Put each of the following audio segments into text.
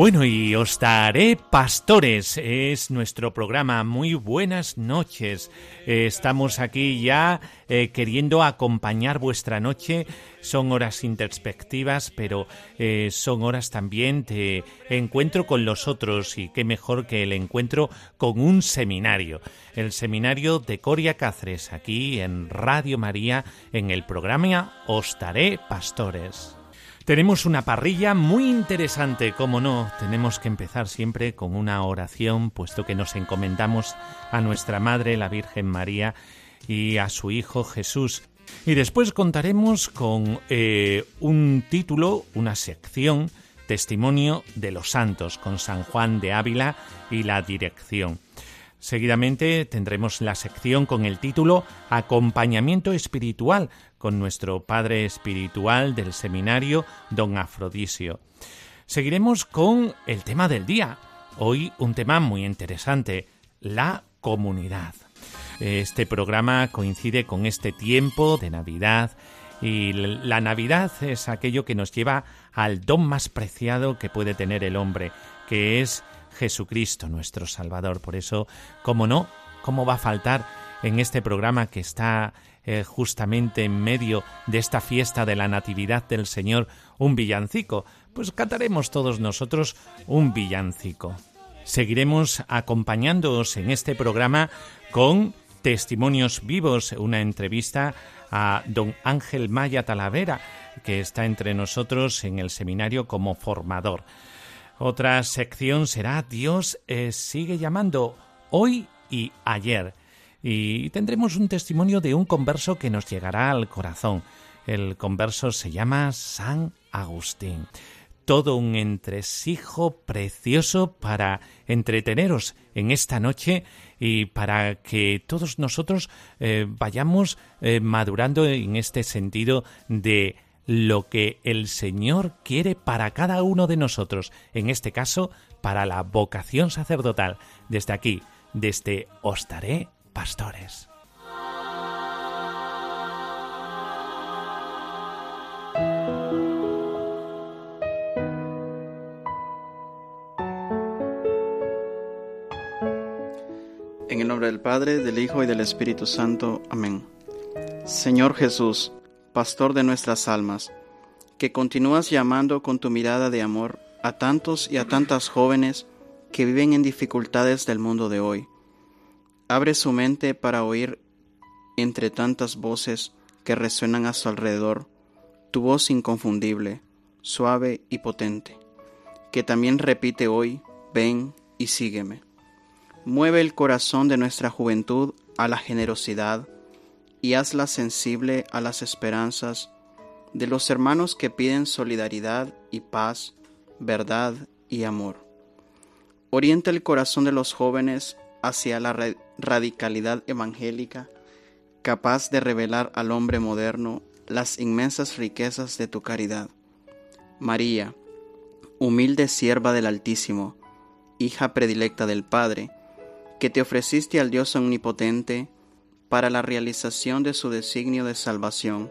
Bueno, y os daré pastores. Es nuestro programa. Muy buenas noches. Eh, estamos aquí ya eh, queriendo acompañar vuestra noche. Son horas introspectivas, pero eh, son horas también de encuentro con los otros. Y qué mejor que el encuentro con un seminario. El seminario de Coria Cáceres, aquí en Radio María, en el programa Os daré pastores. Tenemos una parrilla muy interesante, como no, tenemos que empezar siempre con una oración, puesto que nos encomendamos a nuestra Madre, la Virgen María, y a su Hijo Jesús. Y después contaremos con eh, un título, una sección, Testimonio de los Santos, con San Juan de Ávila y la dirección. Seguidamente tendremos la sección con el título Acompañamiento Espiritual con nuestro padre espiritual del seminario, don Afrodisio. Seguiremos con el tema del día. Hoy un tema muy interesante, la comunidad. Este programa coincide con este tiempo de Navidad y la Navidad es aquello que nos lleva al don más preciado que puede tener el hombre, que es Jesucristo nuestro Salvador. Por eso, ¿cómo no? ¿Cómo va a faltar en este programa que está eh, justamente en medio de esta fiesta de la Natividad del Señor un villancico? Pues cantaremos todos nosotros un villancico. Seguiremos acompañándoos en este programa con testimonios vivos, una entrevista a don Ángel Maya Talavera, que está entre nosotros en el seminario como formador. Otra sección será Dios eh, sigue llamando hoy y ayer. Y tendremos un testimonio de un converso que nos llegará al corazón. El converso se llama San Agustín. Todo un entresijo precioso para entreteneros en esta noche y para que todos nosotros eh, vayamos eh, madurando en este sentido de lo que el Señor quiere para cada uno de nosotros, en este caso para la vocación sacerdotal. Desde aquí, desde Os daré pastores. En el nombre del Padre, del Hijo y del Espíritu Santo. Amén. Señor Jesús, pastor de nuestras almas, que continúas llamando con tu mirada de amor a tantos y a tantas jóvenes que viven en dificultades del mundo de hoy. Abre su mente para oír entre tantas voces que resuenan a su alrededor tu voz inconfundible, suave y potente, que también repite hoy, ven y sígueme. Mueve el corazón de nuestra juventud a la generosidad, y hazla sensible a las esperanzas de los hermanos que piden solidaridad y paz, verdad y amor. Orienta el corazón de los jóvenes hacia la radicalidad evangélica, capaz de revelar al hombre moderno las inmensas riquezas de tu caridad. María, humilde sierva del Altísimo, hija predilecta del Padre, que te ofreciste al Dios omnipotente, para la realización de su designio de salvación.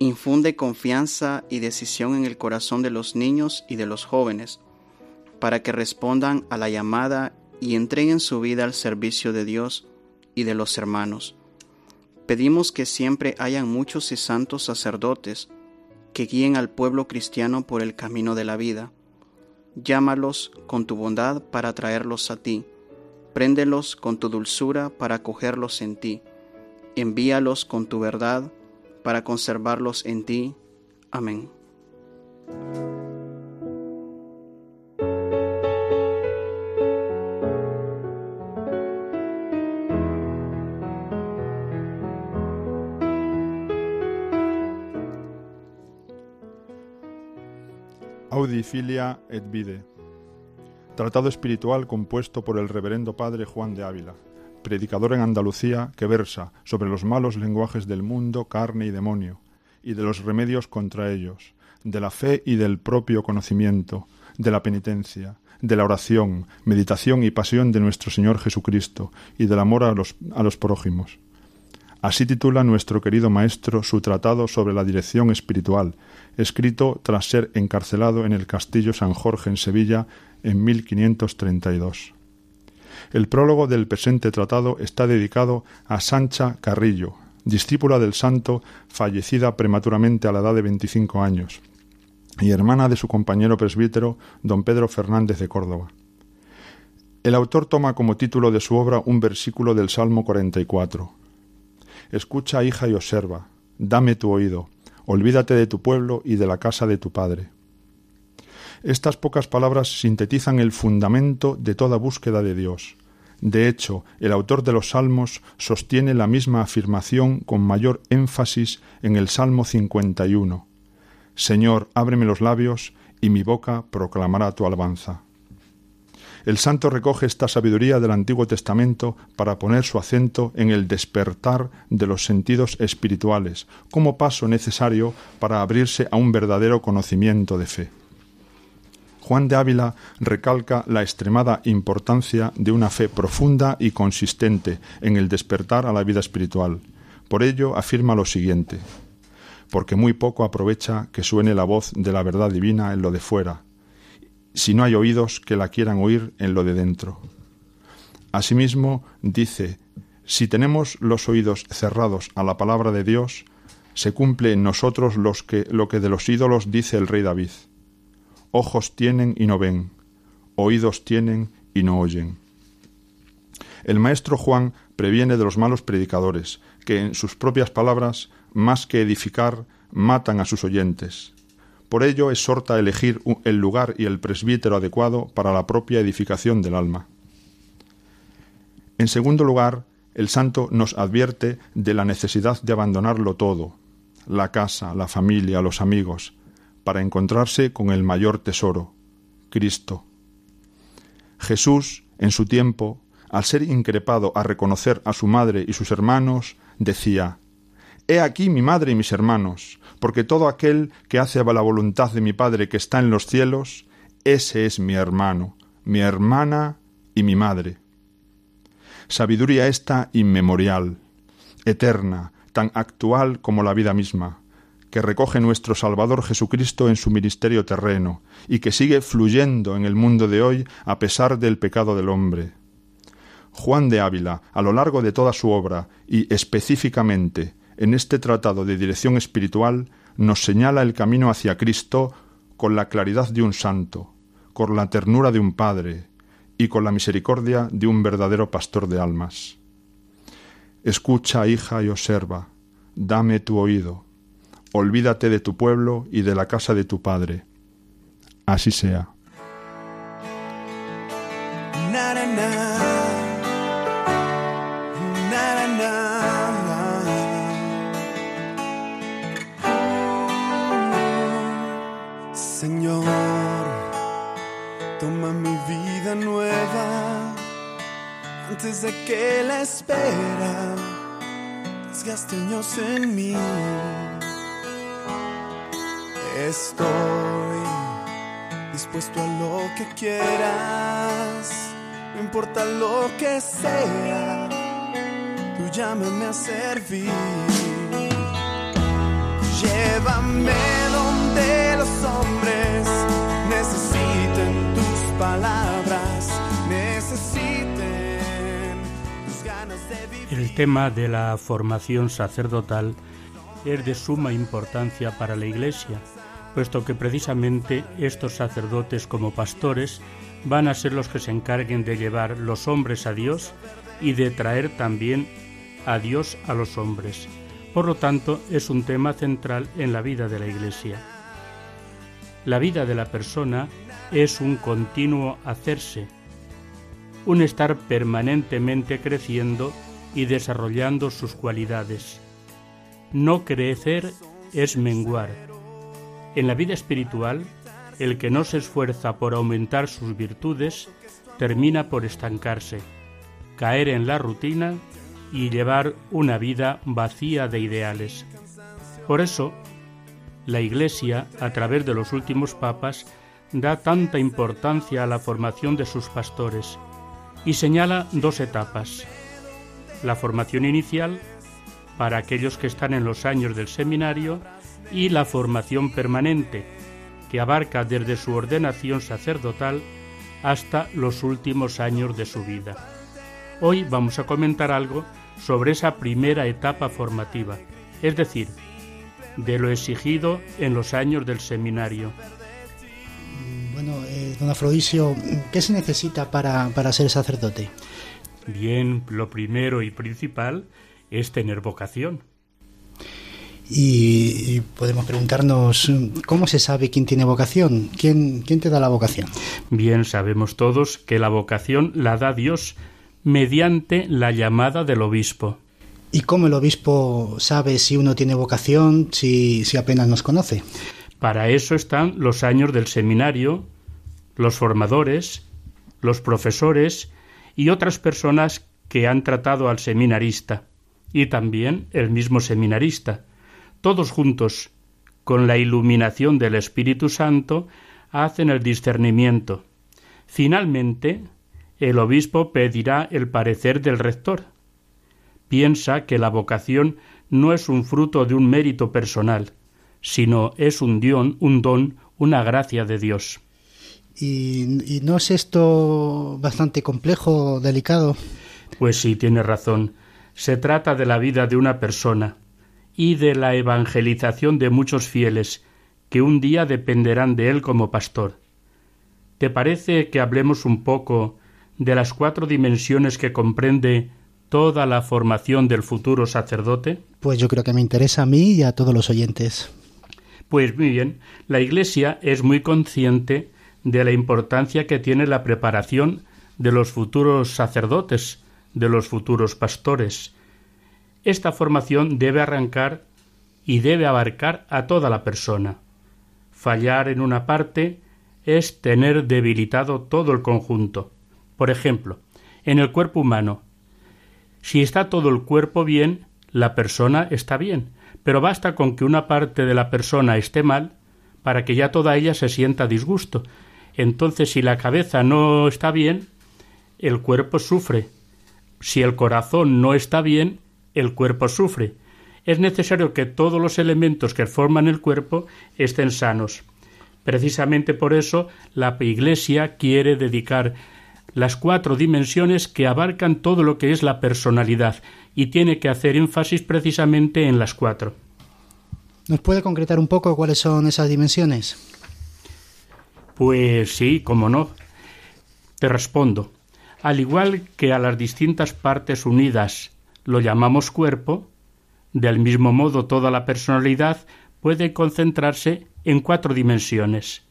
Infunde confianza y decisión en el corazón de los niños y de los jóvenes, para que respondan a la llamada y entreguen su vida al servicio de Dios y de los hermanos. Pedimos que siempre hayan muchos y santos sacerdotes que guíen al pueblo cristiano por el camino de la vida. Llámalos con tu bondad para traerlos a ti Préndelos con tu dulzura para acogerlos en ti. Envíalos con tu verdad para conservarlos en ti. Amén. Audifilia et vide. Tratado espiritual compuesto por el reverendo padre Juan de Ávila, predicador en Andalucía que versa sobre los malos lenguajes del mundo, carne y demonio, y de los remedios contra ellos, de la fe y del propio conocimiento, de la penitencia, de la oración, meditación y pasión de nuestro Señor Jesucristo, y del amor a los, a los prójimos. Así titula nuestro querido maestro su tratado sobre la dirección espiritual, escrito tras ser encarcelado en el Castillo San Jorge en Sevilla en 1532. El prólogo del presente tratado está dedicado a Sancha Carrillo, discípula del santo, fallecida prematuramente a la edad de 25 años, y hermana de su compañero presbítero, don Pedro Fernández de Córdoba. El autor toma como título de su obra un versículo del Salmo 44. Escucha, hija, y observa, dame tu oído, olvídate de tu pueblo y de la casa de tu padre. Estas pocas palabras sintetizan el fundamento de toda búsqueda de Dios. De hecho, el autor de los Salmos sostiene la misma afirmación con mayor énfasis en el Salmo 51. Señor, ábreme los labios, y mi boca proclamará tu alabanza. El santo recoge esta sabiduría del Antiguo Testamento para poner su acento en el despertar de los sentidos espirituales, como paso necesario para abrirse a un verdadero conocimiento de fe. Juan de Ávila recalca la extremada importancia de una fe profunda y consistente en el despertar a la vida espiritual. Por ello afirma lo siguiente porque muy poco aprovecha que suene la voz de la verdad divina en lo de fuera, si no hay oídos que la quieran oír en lo de dentro. Asimismo, dice, si tenemos los oídos cerrados a la palabra de Dios, se cumple en nosotros los que, lo que de los ídolos dice el rey David. Ojos tienen y no ven, oídos tienen y no oyen. El maestro Juan previene de los malos predicadores, que en sus propias palabras, más que edificar, matan a sus oyentes. Por ello exhorta a elegir el lugar y el presbítero adecuado para la propia edificación del alma. En segundo lugar, el santo nos advierte de la necesidad de abandonarlo todo, la casa, la familia, los amigos, para encontrarse con el mayor tesoro, Cristo. Jesús, en su tiempo, al ser increpado a reconocer a su madre y sus hermanos, decía He aquí mi madre y mis hermanos, porque todo aquel que hace la voluntad de mi Padre que está en los cielos, ese es mi hermano, mi hermana y mi madre. Sabiduría esta inmemorial, eterna, tan actual como la vida misma, que recoge nuestro Salvador Jesucristo en su ministerio terreno y que sigue fluyendo en el mundo de hoy a pesar del pecado del hombre. Juan de Ávila, a lo largo de toda su obra y específicamente en este tratado de dirección espiritual, nos señala el camino hacia Cristo con la claridad de un santo, con la ternura de un padre y con la misericordia de un verdadero pastor de almas. Escucha, hija, y observa, dame tu oído, olvídate de tu pueblo y de la casa de tu padre. Así sea. Nueva antes de que la espera desgaste años en mí. Estoy dispuesto a lo que quieras, no importa lo que sea, tú llámame a servir. Llévame donde los hombres El tema de la formación sacerdotal es de suma importancia para la Iglesia puesto que precisamente estos sacerdotes como pastores van a ser los que se encarguen de llevar los hombres a Dios y de traer también a Dios a los hombres. Por lo tanto, es un tema central en la vida de la Iglesia. La vida de la persona es un continuo hacerse, un estar permanentemente creciendo y desarrollando sus cualidades. No crecer es menguar, en la vida espiritual, el que no se esfuerza por aumentar sus virtudes termina por estancarse, caer en la rutina y llevar una vida vacía de ideales. Por eso, la Iglesia, a través de los últimos papas, da tanta importancia a la formación de sus pastores y señala dos etapas. La formación inicial, para aquellos que están en los años del seminario, y la formación permanente, que abarca desde su ordenación sacerdotal hasta los últimos años de su vida. Hoy vamos a comentar algo sobre esa primera etapa formativa, es decir, de lo exigido en los años del seminario. Bueno, eh, don Afrodisio, ¿qué se necesita para, para ser sacerdote? Bien, lo primero y principal es tener vocación. Y, podemos preguntarnos cómo se sabe quién tiene vocación, ¿Quién, quién te da la vocación. Bien, sabemos todos que la vocación la da Dios mediante la llamada del obispo. ¿Y cómo el obispo sabe si uno tiene vocación si, si apenas nos conoce? Para eso están los años del seminario, los formadores, los profesores y otras personas que han tratado al seminarista, y también el mismo seminarista todos juntos, con la iluminación del Espíritu Santo, hacen el discernimiento. Finalmente, el obispo pedirá el parecer del rector. Piensa que la vocación no es un fruto de un mérito personal, sino es un don, un don, una gracia de Dios. ¿Y, ¿Y, no es esto bastante complejo, delicado? Pues sí, tiene razón. Se trata de la vida de una persona, y de la evangelización de muchos fieles, que un día dependerán de él como pastor. ¿Te parece que hablemos un poco de las cuatro dimensiones que comprende toda la formación del futuro sacerdote? Pues yo creo que me interesa a mí y a todos los oyentes. Pues muy bien, la Iglesia es muy consciente de la importancia que tiene la preparación de los futuros sacerdotes, de los futuros pastores, esta formación debe arrancar y debe abarcar a toda la persona. Fallar en una parte es tener debilitado todo el conjunto. Por ejemplo, en el cuerpo humano. Si está todo el cuerpo bien, la persona está bien, pero basta con que una parte de la persona esté mal para que ya toda ella se sienta disgusto. Entonces, si la cabeza no está bien, el cuerpo sufre. Si el corazón no está bien, el cuerpo sufre. Es necesario que todos los elementos que forman el cuerpo estén sanos. Precisamente por eso la Iglesia quiere dedicar las cuatro dimensiones que abarcan todo lo que es la personalidad y tiene que hacer énfasis precisamente en las cuatro. ¿Nos puede concretar un poco cuáles son esas dimensiones? Pues sí, cómo no. Te respondo. Al igual que a las distintas partes unidas lo llamamos cuerpo, del mismo modo toda la personalidad puede concentrarse en cuatro dimensiones,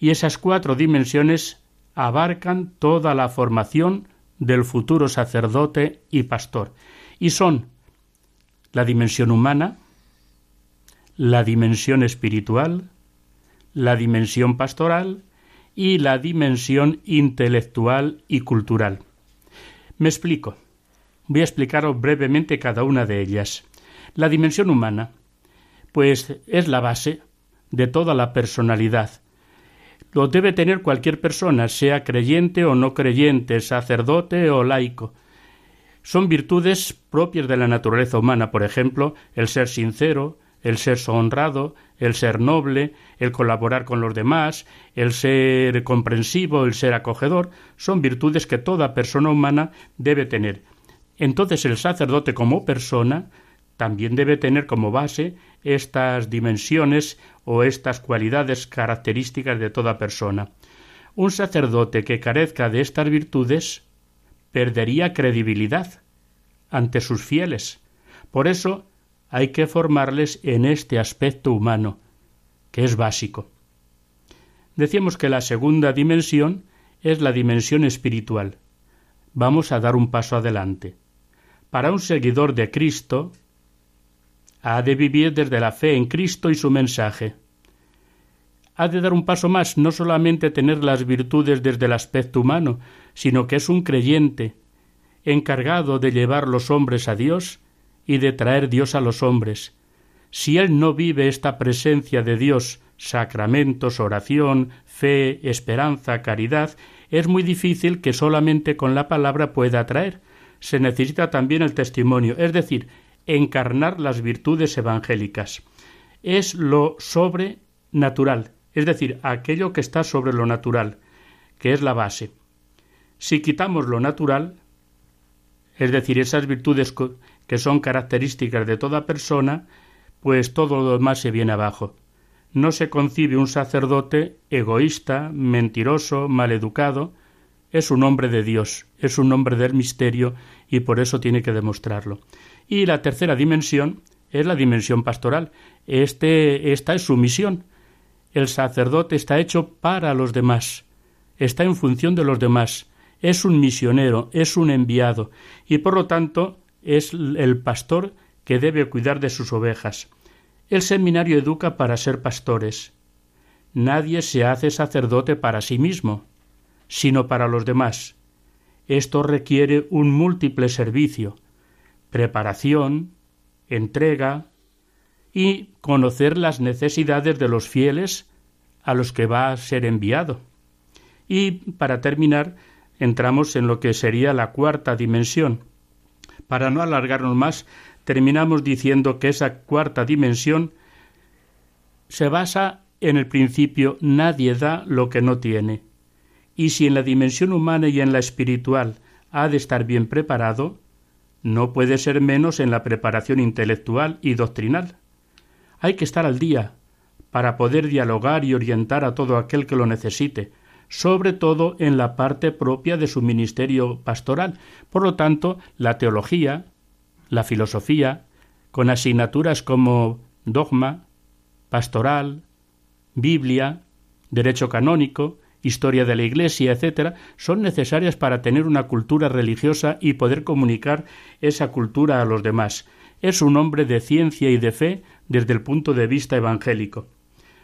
y esas cuatro dimensiones abarcan toda la formación del futuro sacerdote y pastor, y son la dimensión humana, la dimensión espiritual, la dimensión pastoral y la dimensión intelectual y cultural. Me explico. Voy a explicaros brevemente cada una de ellas. La dimensión humana, pues es la base de toda la personalidad. Lo debe tener cualquier persona, sea creyente o no creyente, sacerdote o laico. Son virtudes propias de la naturaleza humana, por ejemplo, el ser sincero, el ser honrado, el ser noble, el colaborar con los demás, el ser comprensivo, el ser acogedor, son virtudes que toda persona humana debe tener entonces el sacerdote como persona también debe tener como base estas dimensiones o estas cualidades características de toda persona. Un sacerdote que carezca de estas virtudes perdería credibilidad ante sus fieles. Por eso hay que formarles en este aspecto humano, que es básico. Decíamos que la segunda dimensión es la dimensión espiritual. Vamos a dar un paso adelante. Para un seguidor de Cristo, ha de vivir desde la fe en Cristo y su mensaje. ha de dar un paso más, no solamente tener las virtudes desde el aspecto humano, sino que es un creyente, encargado de llevar los hombres a Dios y de traer Dios a los hombres. Si él no vive esta presencia de Dios, sacramentos, oración, fe, esperanza, caridad, es muy difícil que solamente con la palabra pueda atraer. Se necesita también el testimonio, es decir, encarnar las virtudes evangélicas. Es lo sobrenatural, es decir, aquello que está sobre lo natural, que es la base. Si quitamos lo natural, es decir, esas virtudes que son características de toda persona, pues todo lo demás se viene abajo. No se concibe un sacerdote egoísta, mentiroso, maleducado, es un hombre de Dios, es un hombre del misterio y por eso tiene que demostrarlo. Y la tercera dimensión es la dimensión pastoral. Este, esta es su misión, el sacerdote está hecho para los demás, está en función de los demás, es un misionero, es un enviado, y por lo tanto es el pastor que debe cuidar de sus ovejas. El seminario educa para ser pastores. Nadie se hace sacerdote para sí mismo, sino para los demás. Esto requiere un múltiple servicio, preparación, entrega, y conocer las necesidades de los fieles a los que va a ser enviado. Y para terminar, entramos en lo que sería la cuarta dimensión. Para no alargarnos más, terminamos diciendo que esa cuarta dimensión se basa en el principio nadie da lo que no tiene. Y si en la dimensión humana y en la espiritual ha de estar bien preparado, no puede ser menos en la preparación intelectual y doctrinal. Hay que estar al día para poder dialogar y orientar a todo aquel que lo necesite, sobre todo en la parte propia de su ministerio pastoral. Por lo tanto, la teología, la filosofía, con asignaturas como dogma, pastoral, Biblia, derecho canónico, historia de la Iglesia, etc., son necesarias para tener una cultura religiosa y poder comunicar esa cultura a los demás. Es un hombre de ciencia y de fe desde el punto de vista evangélico.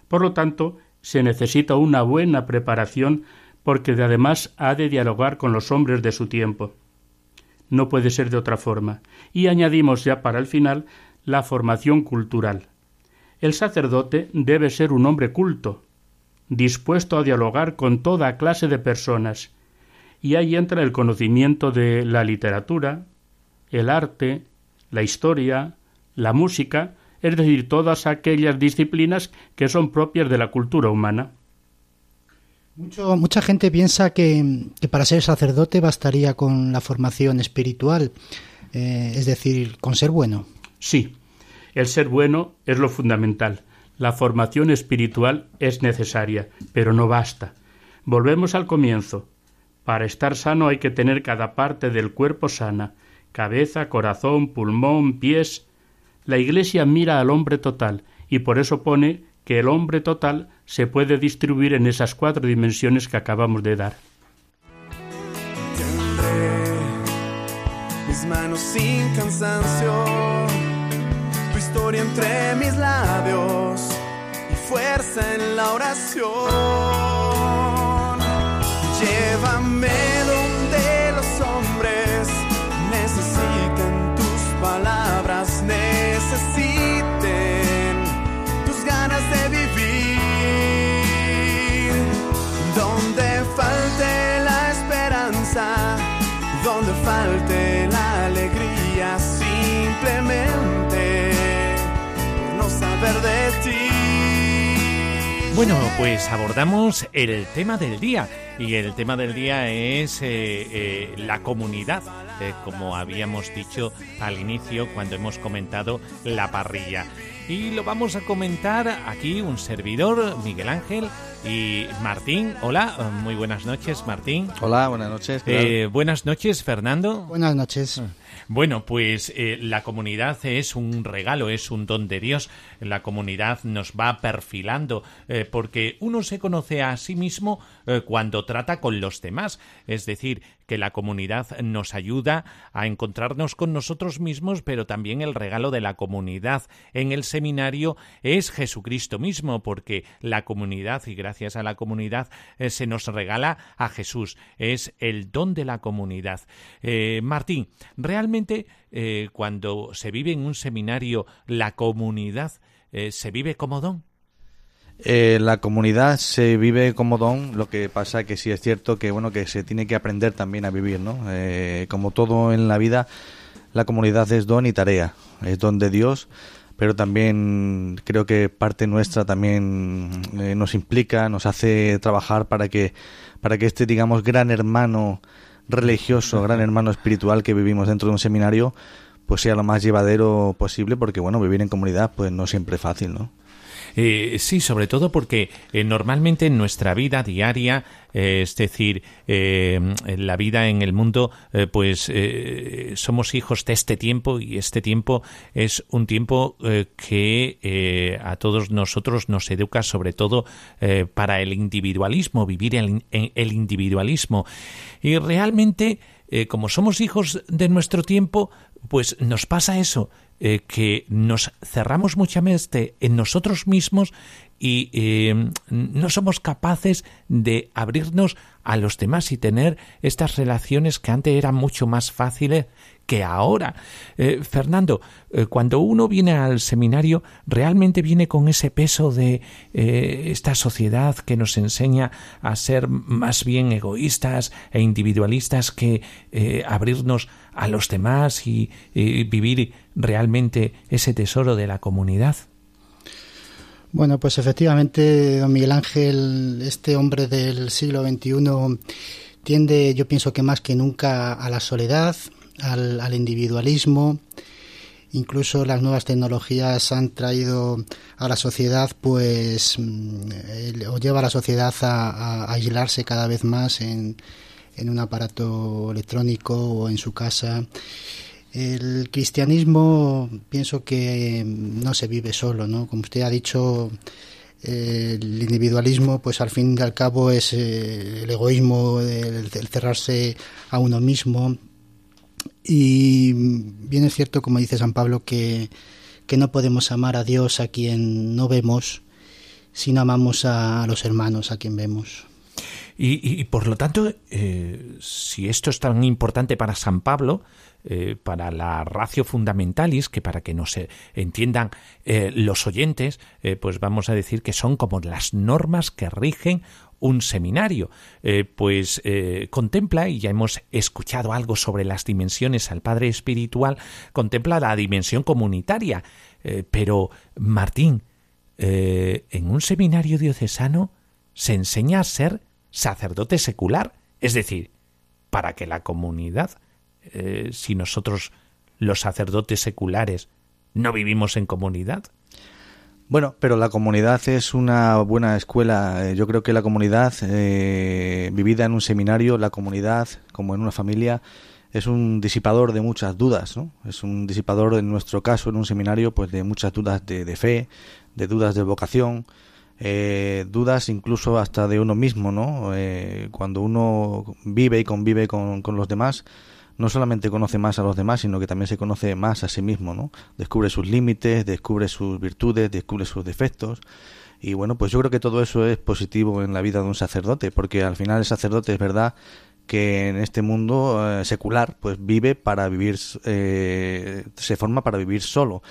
Por lo tanto, se necesita una buena preparación porque además ha de dialogar con los hombres de su tiempo. No puede ser de otra forma. Y añadimos ya para el final la formación cultural. El sacerdote debe ser un hombre culto, dispuesto a dialogar con toda clase de personas, y ahí entra el conocimiento de la literatura, el arte, la historia, la música, es decir, todas aquellas disciplinas que son propias de la cultura humana. mucha gente piensa que, para ser sacerdote bastaría con la formación espiritual, eh, es decir, con ser bueno. Sí, el ser bueno es lo fundamental. La formación espiritual es necesaria, pero no basta. Volvemos al comienzo. Para estar sano hay que tener cada parte del cuerpo sana, cabeza, corazón, pulmón, pies, la Iglesia mira al hombre total y por eso pone que el hombre total se puede distribuir en esas cuatro dimensiones que acabamos de dar. mis manos sin cansancio, historia entre mis labios y fuerza en la oración. Llévame Bueno, pues abordamos el tema del día y el tema del día es eh, eh, la comunidad, eh, como habíamos dicho al inicio cuando hemos comentado la parrilla. Y lo vamos a comentar aquí un servidor, Miguel Ángel y Martín. Hola, muy buenas noches, Martín. Hola, buenas noches. buenas noches, Fernando. Buenas noches. Bueno, pues eh, la comunidad es un regalo, es un don de Dios. La comunidad nos va perfilando, eh, porque uno se conoce a sí mismo eh, cuando trata con los demás. Es decir, que la comunidad nos ayuda a encontrarnos con nosotros mismos, pero también el regalo de la comunidad en el seminario es Jesucristo mismo, porque la comunidad, y gracias a la comunidad, eh, se nos regala a Jesús. Es el don de la comunidad. Eh, Martín, realmente eh, cuando se vive en un seminario, la comunidad se vive como don. Eh, la comunidad se vive como don, lo que pasa que sí es cierto que bueno que se tiene que aprender también a vivir, ¿no? Eh, como todo en la vida, la comunidad es don y tarea, es don de Dios, pero también creo que parte nuestra también eh, nos implica, nos hace trabajar para que para que este digamos gran hermano religioso, gran hermano espiritual que vivimos dentro de un seminario, pues sea lo más llevadero posible, porque bueno vivir en comunidad pues no siempre es fácil, ¿no? Eh, sí, sobre todo porque eh, normalmente en nuestra vida diaria, eh, es decir, en la vida en el mundo, pues somos hijos de este tiempo y este tiempo es un tiempo que a todos nosotros nos educa sobre todo para el individualismo, vivir el, el individualismo. Y realmente, como somos hijos de nuestro tiempo, pues nos pasa eso, eh, que nos cerramos muchamente en nosotros mismos y eh, no somos capaces de abrirnos a los demás y tener estas relaciones que antes eran mucho más fáciles que ahora. Eh, Fernando, cuando uno viene al seminario, realmente viene con ese peso de esta sociedad que nos enseña a ser más bien egoístas e individualistas que abrirnos a los demás y, vivir realmente ese tesoro de la comunidad? Bueno, pues efectivamente, don Miguel Ángel, este hombre del siglo XXI tiende, yo pienso que más que nunca, a la soledad, al, individualismo. Incluso las nuevas tecnologías han traído a la sociedad, pues, mm, o lleva a la sociedad a aislarse cada vez más en, en un aparato electrónico o en su casa. El cristianismo pienso que no se vive solo, ¿no? Como usted ha dicho, el individualismo, pues al fin y al cabo es eh, el egoísmo, el, cerrarse a uno mismo. Y bien es cierto, como dice San Pablo, que, que no podemos amar a Dios a quien no vemos, sino amamos a los hermanos a quien vemos. Y, por lo tanto, eh, si esto es tan importante para San Pablo, eh, para la ratio fundamentalis, que para que nos entiendan eh, los oyentes, pues vamos a decir que son como las normas que rigen un seminario, pues contempla, y ya hemos escuchado algo sobre las dimensiones al Padre Espiritual, contempla la dimensión comunitaria. pero, Martín, en un seminario diocesano se enseña a ser sacerdote secular, es decir, para que la comunidad, eh, si nosotros los sacerdotes seculares no vivimos en comunidad. Bueno, pero la comunidad es una buena escuela. Eh, yo creo que la comunidad, eh, vivida en un seminario, la comunidad, como en una familia, es un disipador de muchas dudas, ¿no? Es un disipador, en nuestro caso, en un seminario, pues de muchas dudas de, de fe, de dudas de vocación, eh, dudas incluso hasta de uno mismo, ¿no? Eh, cuando uno vive y convive con, los demás, no solamente conoce más a los demás, sino que también se conoce más a sí mismo, ¿no? Descubre sus límites, descubre sus virtudes, descubre sus defectos. Y bueno, pues yo creo que todo eso es positivo en la vida de un sacerdote, porque al final el sacerdote es verdad que en este mundo eh, secular pues vive para vivir, se forma para vivir solo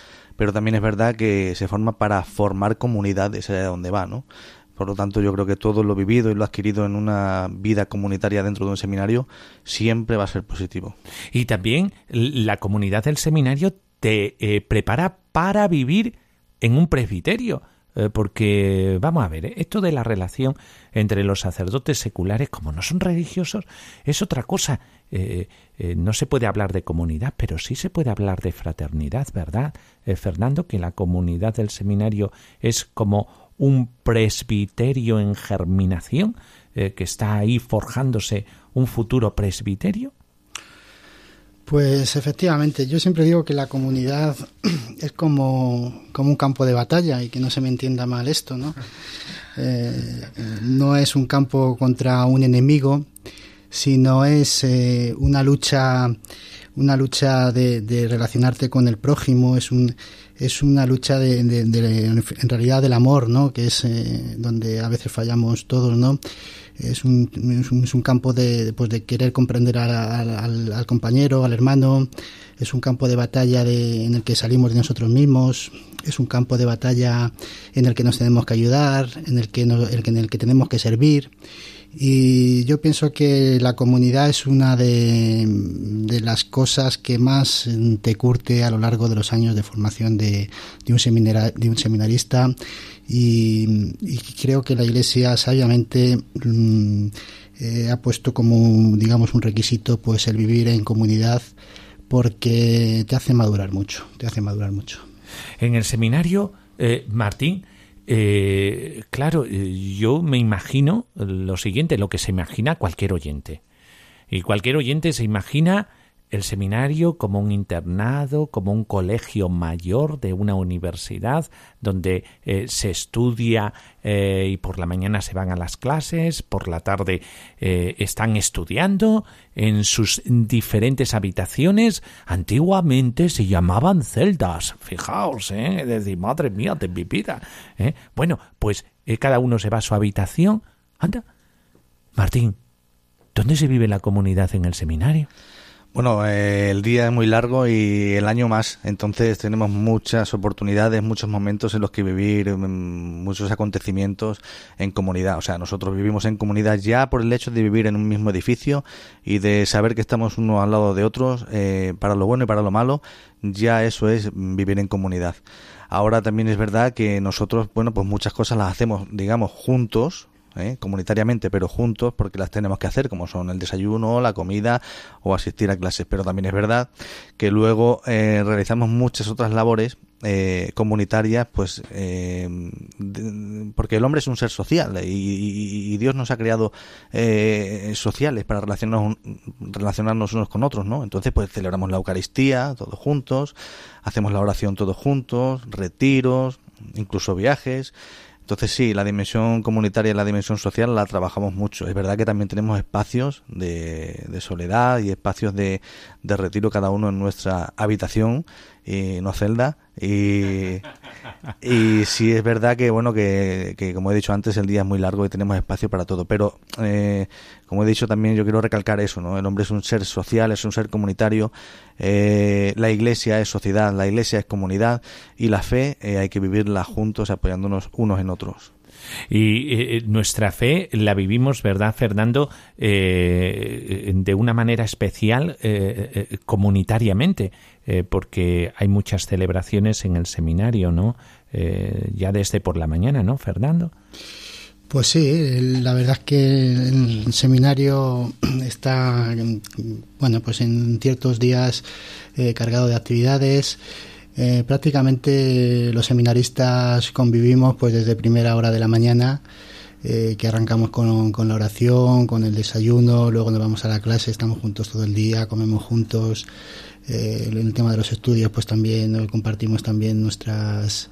pero también es verdad que se forma para formar comunidades allá donde va, ¿no? Por lo tanto, yo creo que todo lo vivido y lo adquirido en una vida comunitaria dentro de un seminario siempre va a ser positivo. Y también la comunidad del seminario te eh, prepara para vivir en un presbiterio. Eh, porque, vamos a ver, eh, esto de la relación entre los sacerdotes seculares, como no son religiosos, es otra cosa. Eh, no se puede hablar de comunidad, pero sí se puede hablar de fraternidad, ¿verdad, Fernando? Que la comunidad del seminario es como un presbiterio en germinación, que está ahí forjándose un futuro presbiterio. Pues efectivamente, yo siempre digo que la comunidad es como, como un campo de batalla y que no se me entienda mal esto, ¿no? no es un campo contra un enemigo, sino es una lucha una lucha de, relacionarte con el prójimo, es un es una lucha de, en realidad del amor, ¿no? Que es donde a veces fallamos todos, ¿no? Es un, es un, campo de, pues de querer comprender al, compañero, al hermano, es un campo de batalla de, en el que salimos de nosotros mismos, es un campo de batalla en el que nos tenemos que ayudar, en el que, en el que tenemos que servir. Y yo pienso que la comunidad es una de, de, las cosas que más te curte a lo largo de los años de formación de, de, un, de un seminarista y, creo que la Iglesia sabiamente mm, eh, ha puesto como, digamos, un requisito pues el vivir en comunidad porque te hace madurar mucho, te hace madurar mucho. En el seminario, eh, Martín, eh, claro, yo me imagino lo siguiente, lo que se imagina cualquier oyente. Y cualquier oyente se imagina el seminario como un internado, como un colegio mayor de una universidad donde eh, se estudia eh, y por la mañana se van a las clases, por la tarde eh, están estudiando en sus diferentes habitaciones. Antiguamente se llamaban celdas, fijaos, ¿eh? decir, madre mía de mi vida. Bueno, pues cada uno se va a su habitación. Anda, Martín, ¿dónde se vive la comunidad en el seminario? Bueno, eh, el día es muy largo y el año más, entonces tenemos muchas oportunidades, muchos momentos en los que vivir mm, muchos acontecimientos en comunidad. O sea, nosotros vivimos en comunidad ya por el hecho de vivir en un mismo edificio y de saber que estamos unos al lado de otros, eh, para lo bueno y para lo malo, ya eso es vivir en comunidad. Ahora también es verdad que nosotros, bueno, pues muchas cosas las hacemos, digamos, juntos, ¿eh? comunitariamente, pero juntos, porque las tenemos que hacer, como son el desayuno, la comida o asistir a clases. Pero también es verdad que luego eh, realizamos muchas otras labores eh, comunitarias, pues porque el hombre es un ser social y, Dios nos ha creado sociales para relacionarnos, relacionarnos unos con otros, ¿no? Entonces, pues celebramos la Eucaristía todos juntos, hacemos la oración todos juntos, retiros, incluso viajes. Entonces sí, la dimensión comunitaria y la dimensión social la trabajamos mucho. Es verdad que también tenemos espacios de, soledad y espacios de, de, retiro cada uno en nuestra habitación y no celda. Y, y sí es verdad que, bueno, que, que, como he dicho antes, el día es muy largo y tenemos espacio para todo. Pero, eh, como he dicho también, yo quiero recalcar eso, ¿no? El hombre es un ser social, es un ser comunitario. Eh, la iglesia es sociedad, la iglesia es comunidad y la fe eh, hay que vivirla juntos, apoyándonos unos en otros. Y eh, nuestra fe la vivimos, ¿verdad, Fernando? Eh, de una manera especial eh, comunitariamente, porque hay muchas celebraciones en el seminario, ¿no? ya desde por la mañana, ¿no, Fernando? Pues sí, la verdad es que el seminario está, bueno, pues en ciertos días cargado de actividades. Eh, prácticamente los seminaristas convivimos pues desde primera hora de la mañana, eh, que arrancamos con, con, la oración, con el desayuno, luego nos vamos a la clase, estamos juntos todo el día, comemos juntos. Eh, en el tema de los estudios, pues también compartimos también nuestras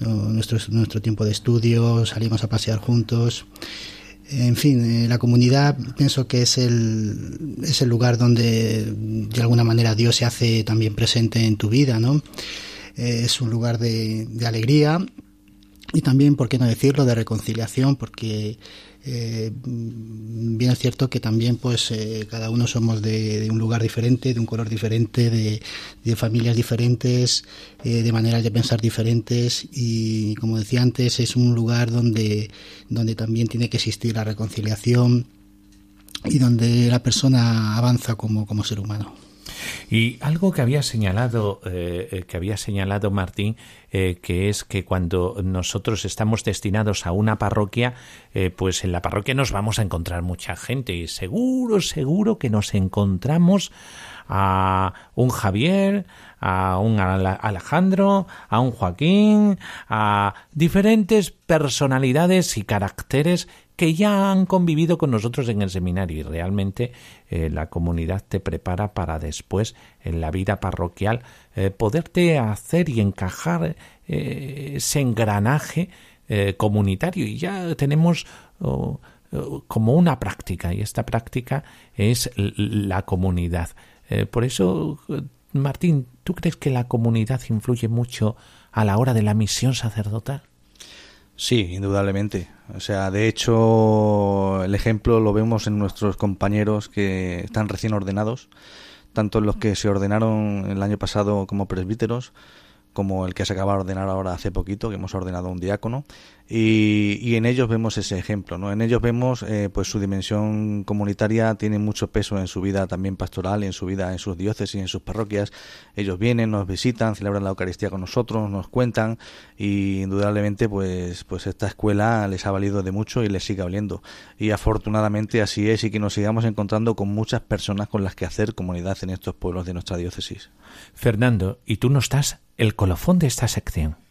nuestro, nuestro tiempo de estudio, salimos a pasear juntos. En fin, la comunidad pienso que es el, es el lugar donde de alguna manera Dios se hace también presente en tu vida, ¿no? Eh, es un lugar de, de alegría y también, ¿por qué no decirlo?, de reconciliación, porque eh, bien es cierto que también pues eh, cada uno somos de, un lugar diferente, de un color diferente, de, familias diferentes, eh, de maneras de pensar diferentes y como decía antes es un lugar donde, donde también tiene que existir la reconciliación y donde la persona avanza como, como ser humano. Y algo que había señalado, eh, eh, que había señalado Martín, eh, que es que cuando nosotros estamos destinados a una parroquia, pues en la parroquia nos vamos a encontrar mucha gente. Y seguro, seguro que nos encontramos a un Javier, a un Alejandro, a un Joaquín, a diferentes personalidades y caracteres que ya han convivido con nosotros en el seminario y realmente eh, la comunidad te prepara para después en la vida parroquial eh, poderte hacer y encajar eh, ese engranaje comunitario y ya tenemos oh, oh, como una práctica y esta práctica es la comunidad. Por eso, Martín, ¿tú crees que la comunidad influye mucho a la hora de la misión sacerdotal? Sí, indudablemente. O sea, de hecho, el ejemplo lo vemos en nuestros compañeros que están recién ordenados, tanto los que se ordenaron el año pasado como presbíteros, como el que se acaba de ordenar ahora hace poquito, que hemos ordenado un diácono, y, y en ellos vemos ese ejemplo, ¿no? En ellos vemos, eh, pues su dimensión comunitaria tiene mucho peso en su vida también pastoral, en su vida en sus diócesis, en sus parroquias. Ellos vienen, nos visitan, celebran la Eucaristía con nosotros, nos cuentan, y indudablemente, pues, pues esta escuela les ha valido de mucho y les sigue valiendo. Y afortunadamente así es, y que nos sigamos encontrando con muchas personas con las que hacer comunidad en estos pueblos de nuestra diócesis. Fernando, ¿y tú no estás el colofón de esta sección?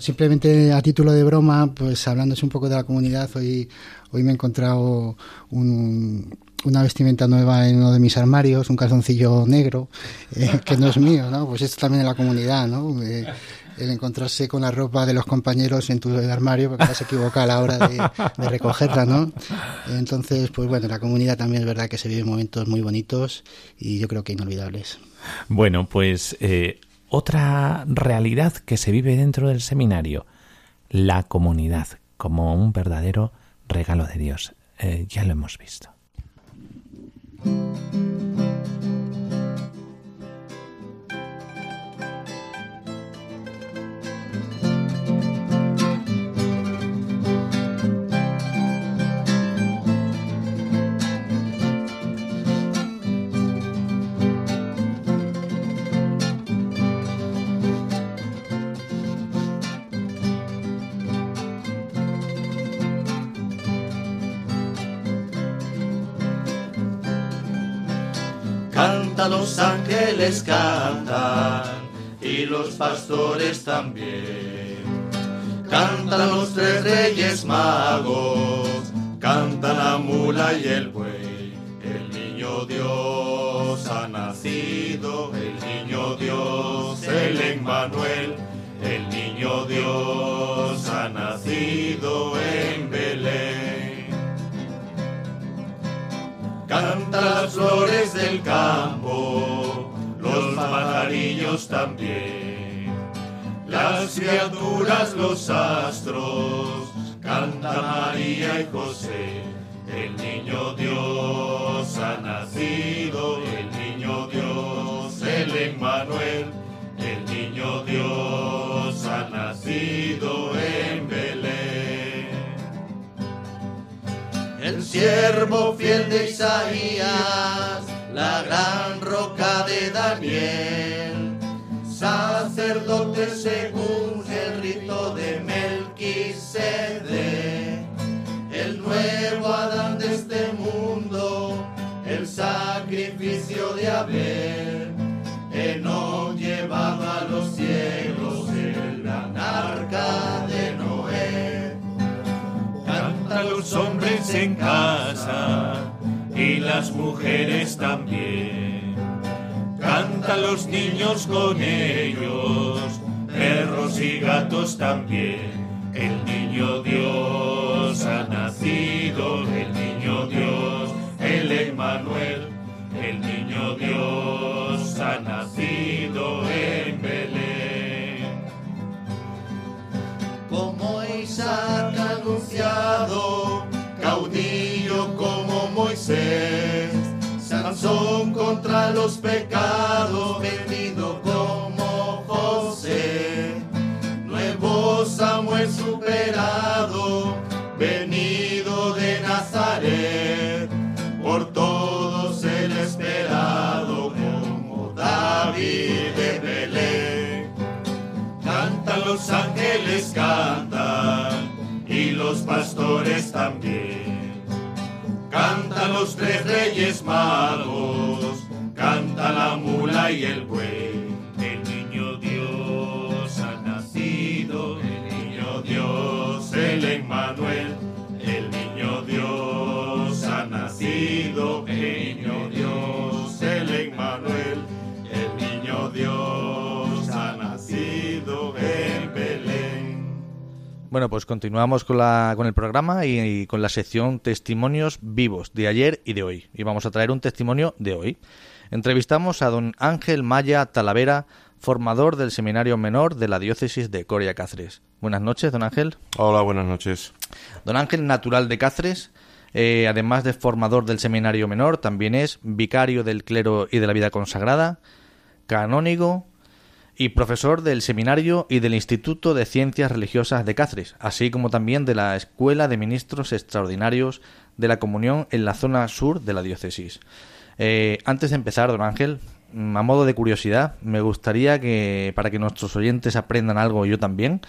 Simplemente a título de broma, pues hablándose un poco de la comunidad, hoy, hoy me he encontrado una vestimenta nueva en uno de mis armarios, un calzoncillo negro, eh, que no es mío, ¿no? Pues esto también es la comunidad, ¿no? Eh, el encontrarse con la ropa de los compañeros en tu armario porque te has equivocado a la hora de, recogerla, ¿no? Entonces, pues bueno, la comunidad también es verdad que se vive momentos muy bonitos y yo creo que inolvidables. Bueno, pues eh, otra realidad que se vive dentro del seminario, la comunidad como un verdadero regalo de Dios. Eh, ya lo hemos visto. Los ángeles cantan y los pastores también. Cantan los tres reyes magos, cantan la mula y el buey. El niño Dios ha nacido, el niño Dios, el Emmanuel. El niño Dios ha nacido en Canta las flores del campo, los pajarillos también. Las criaturas, los astros, canta María y José. El niño Dios ha nacido, el niño Dios, el Emmanuel. El niño Dios ha nacido el siervo fiel de Isaías, la gran roca de Daniel, sacerdote según el rito de Melquisede, el nuevo Adán de este mundo, el sacrificio de Abel, no llevaba a los cielos, el gran los hombres en casa y las mujeres también. Canta los niños con ellos, perros y gatos también. El niño Dios ha nacido, el niño Dios, el Emmanuel. El niño Dios ha nacido en Belén. Como Isaac caudillo como Moisés, Sansón contra los pecados, vendido como José, nuevo Samuel superado, venido de Nazaret, por todos el esperado como David de Belén. Cantan los ángeles, cantan los pastores también. Cantan los tres reyes magos, canta la mula y el buey. Bueno, pues continuamos con, la, con el programa y, y, con la sección Testimonios vivos de ayer y de hoy. Y vamos a traer un testimonio de hoy. Entrevistamos a don Ángel Maya Talavera, formador del Seminario Menor de la Diócesis de Coria Cáceres. Buenas noches, don Ángel. Hola, buenas noches. Don Ángel, natural de Cáceres, eh, además de formador del Seminario Menor, también es vicario del clero y de la vida consagrada, canónigo, y profesor del Seminario y del Instituto de Ciencias Religiosas de Cáceres, así como también de la Escuela de Ministros Extraordinarios de la Comunión en la zona sur de la diócesis. Eh, antes de empezar, don Ángel, mm, a modo de curiosidad, me gustaría que, para que nuestros oyentes aprendan algo, yo también,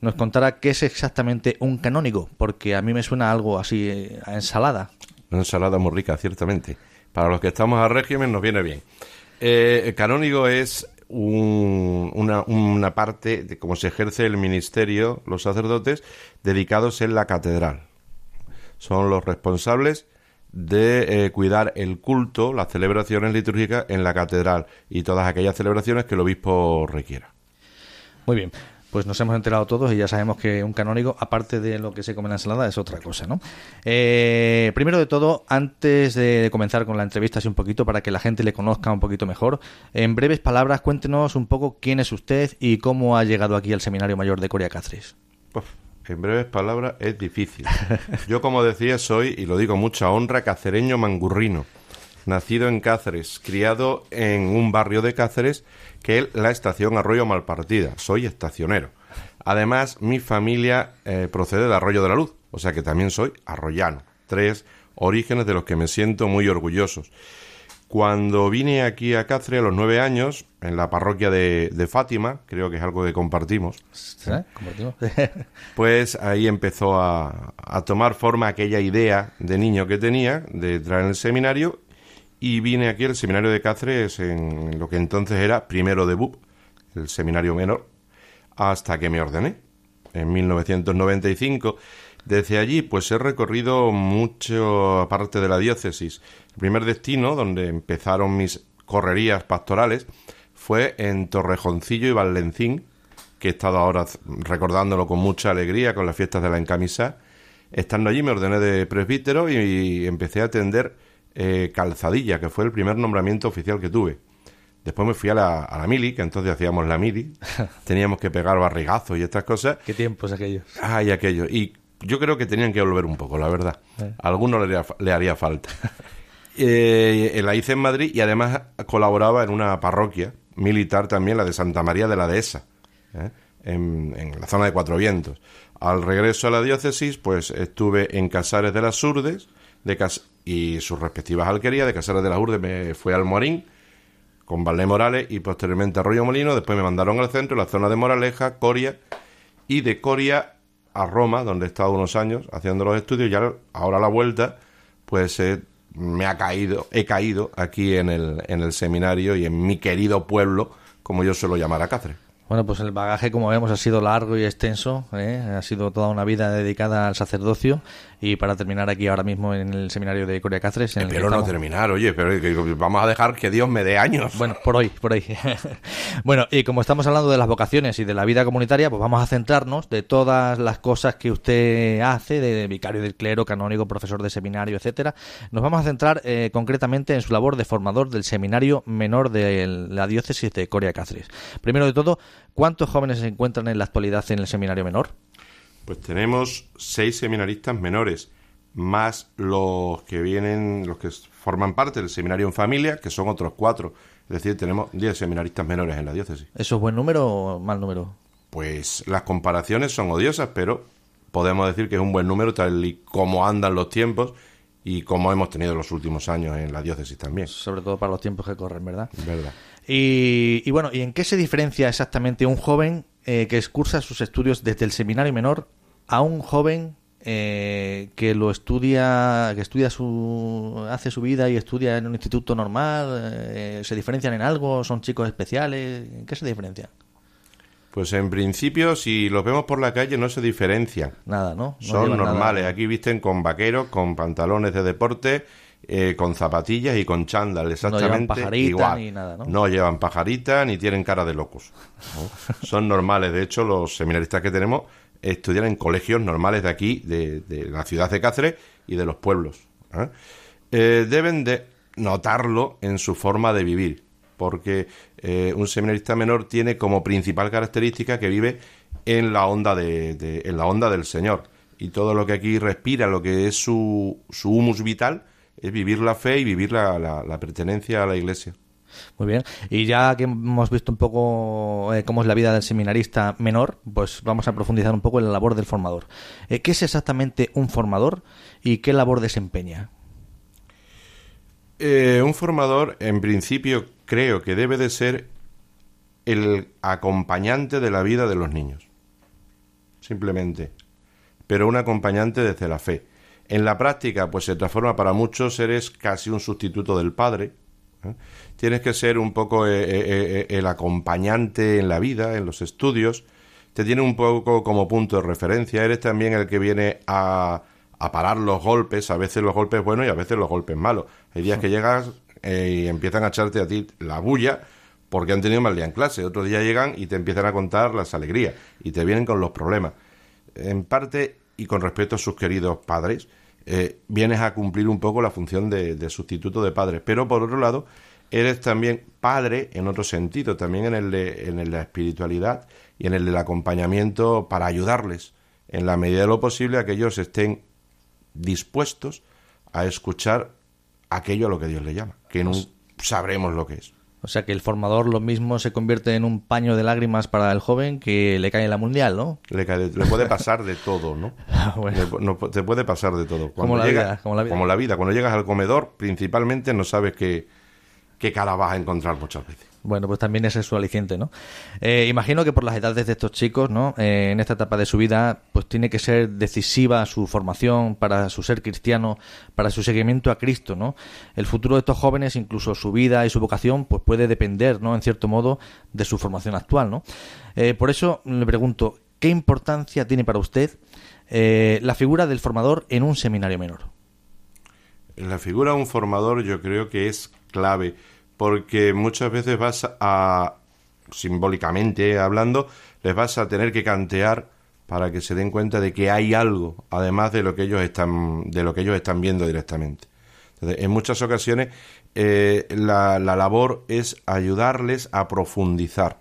nos contara qué es exactamente un canónigo, porque a mí me suena algo así eh, a ensalada. Una ensalada muy rica, ciertamente. Para los que estamos a régimen nos viene bien. Eh, el canónigo es un, una, una, parte de cómo se ejerce el ministerio, los sacerdotes, dedicados en la catedral. Son los responsables de eh, cuidar el culto, las celebraciones litúrgicas en la catedral y todas aquellas celebraciones que el obispo requiera. Muy bien. Pues nos hemos enterado todos y ya sabemos que un canónigo, aparte de lo que se come en la ensalada, es otra cosa, ¿no? Eh, primero de todo, antes de comenzar con la entrevista, así un poquito, para que la gente le conozca un poquito mejor, en breves palabras, cuéntenos un poco quién es usted y cómo ha llegado aquí al Seminario Mayor de Coria Cáceres. En breves palabras, es difícil. Yo, como decía, soy, y lo digo mucha honra, cacereño mangurrino. Nacido en Cáceres, criado en un barrio de Cáceres que es la estación Arroyo Malpartida. Soy estacionero. Además, mi familia eh, procede de Arroyo de la Luz, o sea que también soy arroyano. Tres orígenes de los que me siento muy orgullosos. Cuando vine aquí a Cáceres a los nueve años, en la parroquia de, de Fátima, creo que es algo que compartimos, ¿Sí? ¿Compartimos? pues ahí empezó a, a, tomar forma aquella idea de niño que tenía de entrar en el seminario y vine aquí al seminario de Cáceres en lo que entonces era primero de BUP, el seminario menor, hasta que me ordené en 1995. Desde allí, pues he recorrido mucho parte de la diócesis. El primer destino donde empezaron mis correrías pastorales fue en Torrejoncillo y Valencín, que he estado ahora recordándolo con mucha alegría con las fiestas de la encamisa. Estando allí me ordené de presbítero y empecé a atender eh, Calzadilla, que fue el primer nombramiento oficial que tuve. Después me fui a la, a la mili, que entonces hacíamos la mili. Teníamos que pegar barrigazos y estas cosas. ¿Qué tiempos aquellos? Ah, y aquellos. Y yo creo que tenían que volver un poco, la verdad. Eh. A alguno le haría, le haría falta. eh, la hice en Madrid y además colaboraba en una parroquia militar también, la de Santa María de la Dehesa, ¿eh? en, en la zona de Cuatro Vientos. Al regreso a la diócesis, pues estuve en Casares de las Surdes de Cas y sus respectivas alquerías. De Casares de las Urdes me fui al Morín con Valé Morales y posteriormente Arroyo Molino. Después me mandaron al centro, la zona de Moraleja, Coria y de Coria a Roma, donde he estado unos años haciendo los estudios. Ya ahora a la vuelta, pues eh, me ha caído, he caído aquí en el, en el seminario y en mi querido pueblo, como yo suelo llamar a Cáceres. Bueno, pues el bagaje, como vemos, ha sido largo y extenso. ¿eh? Ha sido toda una vida dedicada al sacerdocio. Y para terminar aquí ahora mismo en el seminario de Coria Cáceres. En pero no terminar, oye, pero vamos a dejar que Dios me dé años. Bueno, por hoy, por hoy. bueno, y como estamos hablando de las vocaciones y de la vida comunitaria, pues vamos a centrarnos de todas las cosas que usted hace, de vicario del clero, canónigo, profesor de seminario, etcétera. Nos vamos a centrar eh, concretamente en su labor de formador del seminario menor de la diócesis de Coria Cáceres. Primero de todo, ¿cuántos jóvenes se encuentran en la actualidad en el seminario menor? Pues tenemos seis seminaristas menores, más los que vienen, los que forman parte del seminario en familia, que son otros cuatro. Es decir, tenemos diez seminaristas menores en la diócesis. ¿Eso es buen número o mal número? Pues las comparaciones son odiosas, pero podemos decir que es un buen número tal y como andan los tiempos y como hemos tenido los últimos años en la diócesis también. Sobre todo para los tiempos que corren, ¿verdad? ¿Verdad? Y, y bueno, ¿y en qué se diferencia exactamente un joven eh, que cursa sus estudios desde el seminario menor a un joven eh, que lo estudia, que estudia su, hace su vida y estudia en un instituto normal? Eh, ¿Se diferencian en algo? ¿Son chicos especiales? ¿En qué se diferencian? Pues en principio, si los vemos por la calle, no se diferencian. Nada, ¿no? no Son normales. Nada. Aquí visten con vaqueros, con pantalones de deporte, eh, con zapatillas y con chándal, exactamente no pajarita, igual. Ni nada, ¿no? no llevan pajarita ni tienen cara de locos. ¿no? Son normales. De hecho, los seminaristas que tenemos estudiar en colegios normales de aquí, de, la ciudad de Cáceres y de los pueblos. ¿eh? Eh, deben de notarlo en su forma de vivir, porque un seminarista menor tiene como principal característica que vive en la onda de, en la onda del Señor y todo lo que aquí respira, lo que es su, su humus vital, es vivir la fe y vivir la, la, pertenencia a la Iglesia. Muy bien. Y ya que hemos visto un poco eh, cómo es la vida del seminarista menor, pues vamos a profundizar un poco en la labor del formador. Eh, ¿Qué es exactamente un formador y qué labor desempeña? Eh, un formador, en principio, creo que debe de ser el acompañante de la vida de los niños. Simplemente. Pero un acompañante desde la fe. En la práctica, pues se transforma para muchos, eres casi un sustituto del padre. ¿eh? Tienes que ser un poco eh, el acompañante en la vida, en los estudios. Te tiene un poco como punto de referencia. Eres también el que viene a a parar los golpes, a veces los golpes buenos y a veces los golpes malos. Hay días que llegas eh, y empiezan a echarte a ti la bulla porque han tenido mal día en clase. Otros días llegan y te empiezan a contar las alegrías y te vienen con los problemas. En parte, y con respecto a sus queridos padres, eh, vienes a cumplir un poco la función de, sustituto de padres. Pero por otro lado, eres también padre en otro sentido, también en el de, en el de la espiritualidad y en el del acompañamiento para ayudarles en la medida de lo posible a que ellos estén dispuestos a escuchar aquello a lo que Dios le llama, que no pues sabremos lo que es. O sea que el formador lo mismo se convierte en un paño de lágrimas para el joven que le cae en la mundial, ¿no? Le, puede pasar de todo, ¿no? Ah, te puede pasar de todo. como, la vida, como, la vida, como la vida. Cuando llegas al comedor, principalmente no sabes qué, qué cara vas a encontrar muchas veces. Bueno, pues también es su aliciente, ¿no? Eh, imagino que por las edades de estos chicos, ¿no? Eh, en esta etapa de su vida, pues tiene que ser decisiva su formación para su ser cristiano, para su seguimiento a Cristo, ¿no? El futuro de estos jóvenes, incluso su vida y su vocación, pues puede depender, ¿no? En cierto modo, de su formación actual, ¿no? Eh, por eso le pregunto, ¿qué importancia tiene para usted la figura del formador en un seminario menor? La figura de un formador yo creo que es clave porque muchas veces vas a, simbólicamente hablando, les vas a tener que cantear para que se den cuenta de que hay algo, además de lo que ellos están, de lo que ellos están viendo directamente. en muchas ocasiones eh, la, la labor es ayudarles a profundizar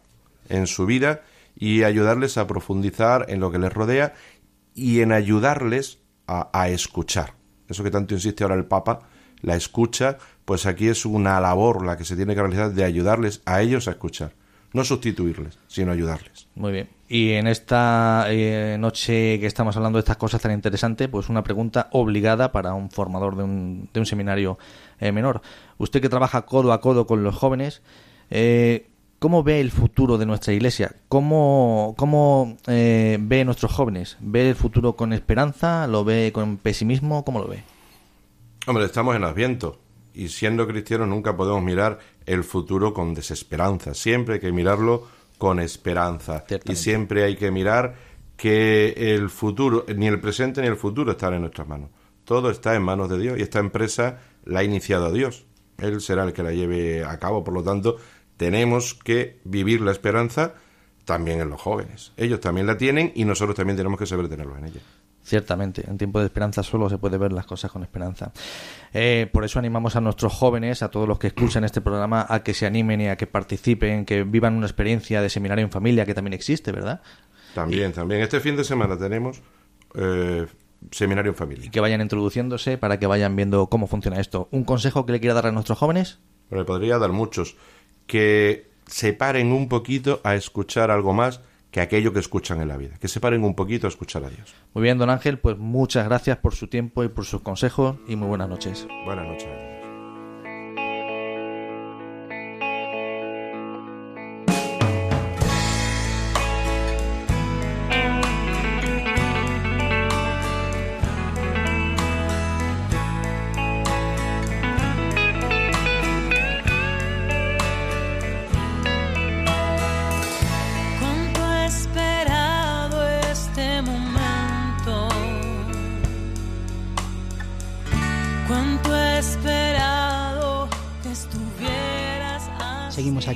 en su vida y ayudarles a profundizar en lo que les rodea y en ayudarles a, a escuchar. Eso que tanto insiste ahora el Papa, la escucha, pues aquí es una labor la que se tiene que realizar de ayudarles a ellos a escuchar. No sustituirles, sino ayudarles. Muy bien. Y en esta eh, noche que estamos hablando de estas cosas tan interesantes, pues una pregunta obligada para un formador de un, de un seminario eh, menor. Usted que trabaja codo a codo con los jóvenes, eh, ¿cómo ve el futuro de nuestra iglesia? ¿Cómo, cómo ve nuestros jóvenes? ¿Ve el futuro con esperanza? ¿Lo ve con pesimismo? ¿Cómo lo ve? Hombre, estamos en Adviento y siendo cristianos nunca podemos mirar el futuro con desesperanza. Siempre hay que mirarlo con esperanza. Y siempre hay que mirar que el futuro, ni el presente ni el futuro están en nuestras manos. Todo está en manos de Dios y esta empresa la ha iniciado Dios. Él será el que la lleve a cabo. Por lo tanto, tenemos que vivir la esperanza también en los jóvenes. Ellos también la tienen y nosotros también tenemos que saber tenerlos en ella. Ciertamente, en tiempo de esperanza solo se puede ver las cosas con esperanza. Eh, por eso animamos a nuestros jóvenes, a todos los que escuchan este programa, a que se animen y a que participen, que vivan una experiencia de seminario en familia que también existe, ¿verdad? También, también. Este fin de semana tenemos eh, seminario en familia. Y que vayan introduciéndose para que vayan viendo cómo funciona esto. ¿Un consejo que le quiera dar a nuestros jóvenes? Le podría dar muchos. Que se paren un poquito a escuchar algo más que aquello que escuchan en la vida, que se paren un poquito a escuchar a Dios. Muy bien, don Ángel, pues muchas gracias por su tiempo y por sus consejos y muy buenas noches. Buenas noches.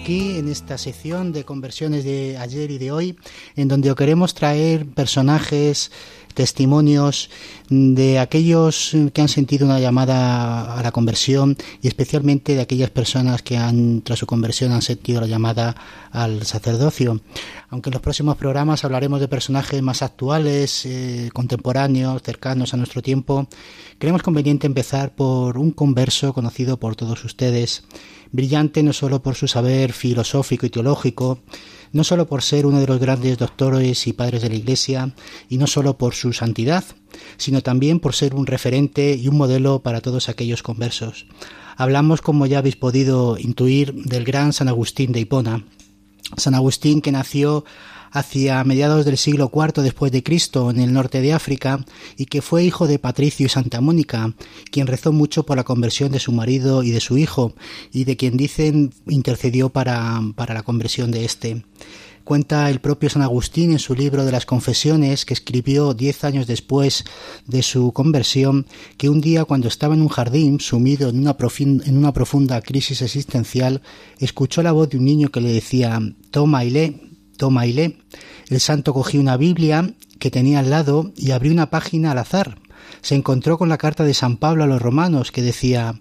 Aquí en esta sección de conversiones de ayer y de hoy, en donde queremos traer personajes, testimonios de aquellos que han sentido una llamada a la conversión y especialmente de aquellas personas que han, tras su conversión, han sentido la llamada al sacerdocio. Aunque en los próximos programas hablaremos de personajes más actuales, eh, contemporáneos, cercanos a nuestro tiempo, creemos conveniente empezar por un converso conocido por todos ustedes brillante no solo por su saber filosófico y teológico, no solo por ser uno de los grandes doctores y padres de la Iglesia, y no solo por su santidad, sino también por ser un referente y un modelo para todos aquellos conversos. Hablamos, como ya habéis podido intuir, del gran San Agustín de Hipona. San Agustín que nació hacia mediados del siglo IV después de Cristo en el norte de África y que fue hijo de Patricio y Santa Mónica, quien rezó mucho por la conversión de su marido y de su hijo y de quien dicen intercedió para, para la conversión de éste. Cuenta el propio San Agustín en su libro de las Confesiones, que escribió diez años después de su conversión, que un día cuando estaba en un jardín, sumido en una, en una profunda crisis existencial, escuchó la voz de un niño que le decía Toma y lee, toma y. El santo cogió una Biblia que tenía al lado y abrió una página al azar. Se encontró con la carta de San Pablo a los romanos que decía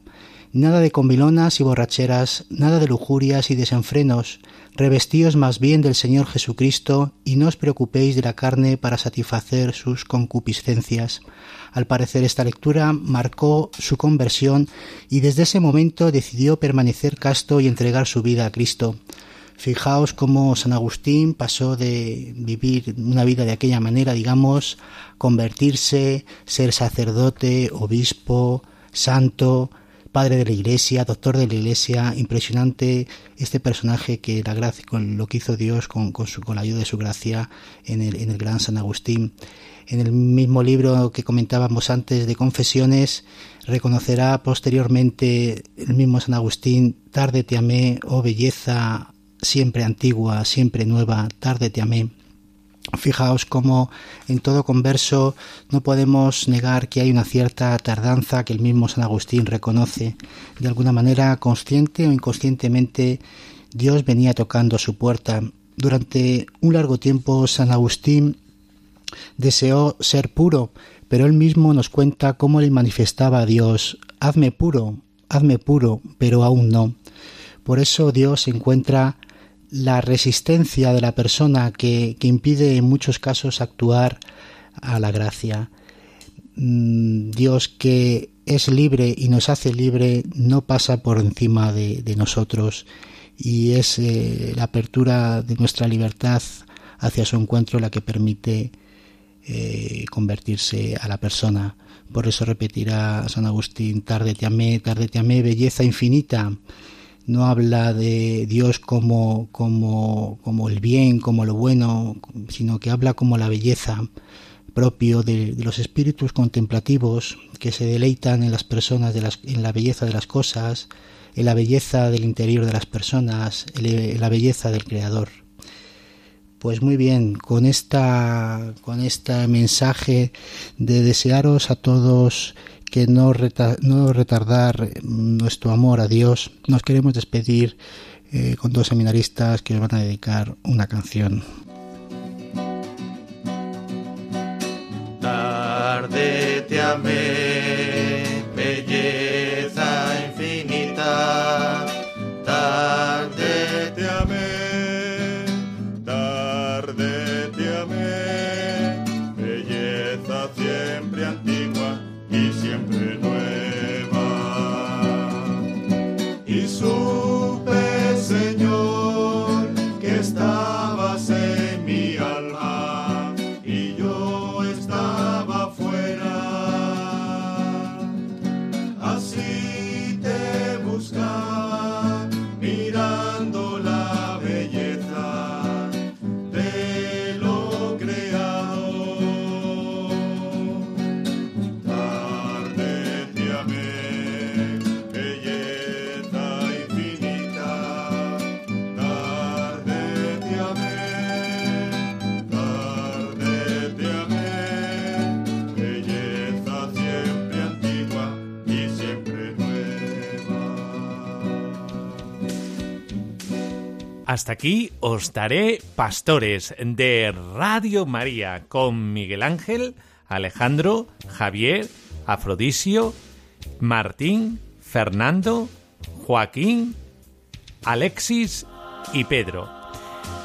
Nada de combilonas y borracheras, nada de lujurias y desenfrenos, revestíos más bien del Señor Jesucristo y no os preocupéis de la carne para satisfacer sus concupiscencias. Al parecer esta lectura marcó su conversión y desde ese momento decidió permanecer casto y entregar su vida a Cristo. Fijaos cómo San Agustín pasó de vivir una vida de aquella manera, digamos, convertirse, ser sacerdote, obispo, santo, padre de la iglesia, doctor de la iglesia, impresionante este personaje que la gracia, con lo que hizo Dios con, con, su, la ayuda de su gracia en el, en el gran San Agustín. En el mismo libro que comentábamos antes de Confesiones, reconocerá posteriormente el mismo San Agustín, tarde te amé, oh belleza, siempre antigua, siempre nueva, tarde te amé. Fijaos cómo en todo converso no podemos negar que hay una cierta tardanza que el mismo San Agustín reconoce. De alguna manera, consciente o inconscientemente, Dios venía tocando a su puerta. Durante un largo tiempo, San Agustín deseó ser puro, pero él mismo nos cuenta cómo le manifestaba a Dios, hazme puro, hazme puro, pero aún no. Por eso Dios encuentra la resistencia de la persona que, impide en muchos casos actuar a la gracia. Mm, Dios que es libre y nos hace libre no pasa por encima de, nosotros y es eh, la apertura de nuestra libertad hacia su encuentro la que permite eh, convertirse a la persona. Por eso repetirá San Agustín, tarde te amé, tarde te amé, belleza infinita no habla de Dios como, como, como el bien, como lo bueno, sino que habla como la belleza propio de, los espíritus contemplativos que se deleitan en las personas, de las, en la belleza de las cosas, en la belleza del interior de las personas, en la belleza del Creador. Pues muy bien, con esta con este mensaje de desearos a todos que no, no retardar nuestro amor a Dios, nos queremos despedir eh, con dos seminaristas que os van a dedicar una canción. Hasta aquí os daré pastores de Radio María con Miguel Ángel, Alejandro, Javier, Afrodisio, Martín, Fernando, Joaquín, Alexis y Pedro.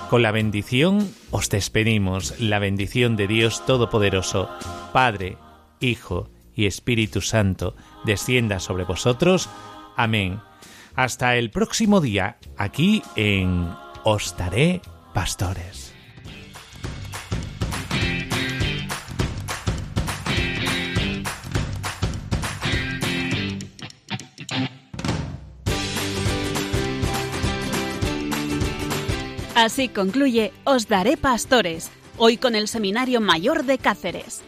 Con la bendición os despedimos, la bendición de Dios Todopoderoso, Padre, Hijo y Espíritu Santo, descienda sobre vosotros. Amén. Hasta el próximo día, aquí en Os daré pastores. Así concluye Os Daré Pastores, hoy con el Seminario Mayor de Cáceres.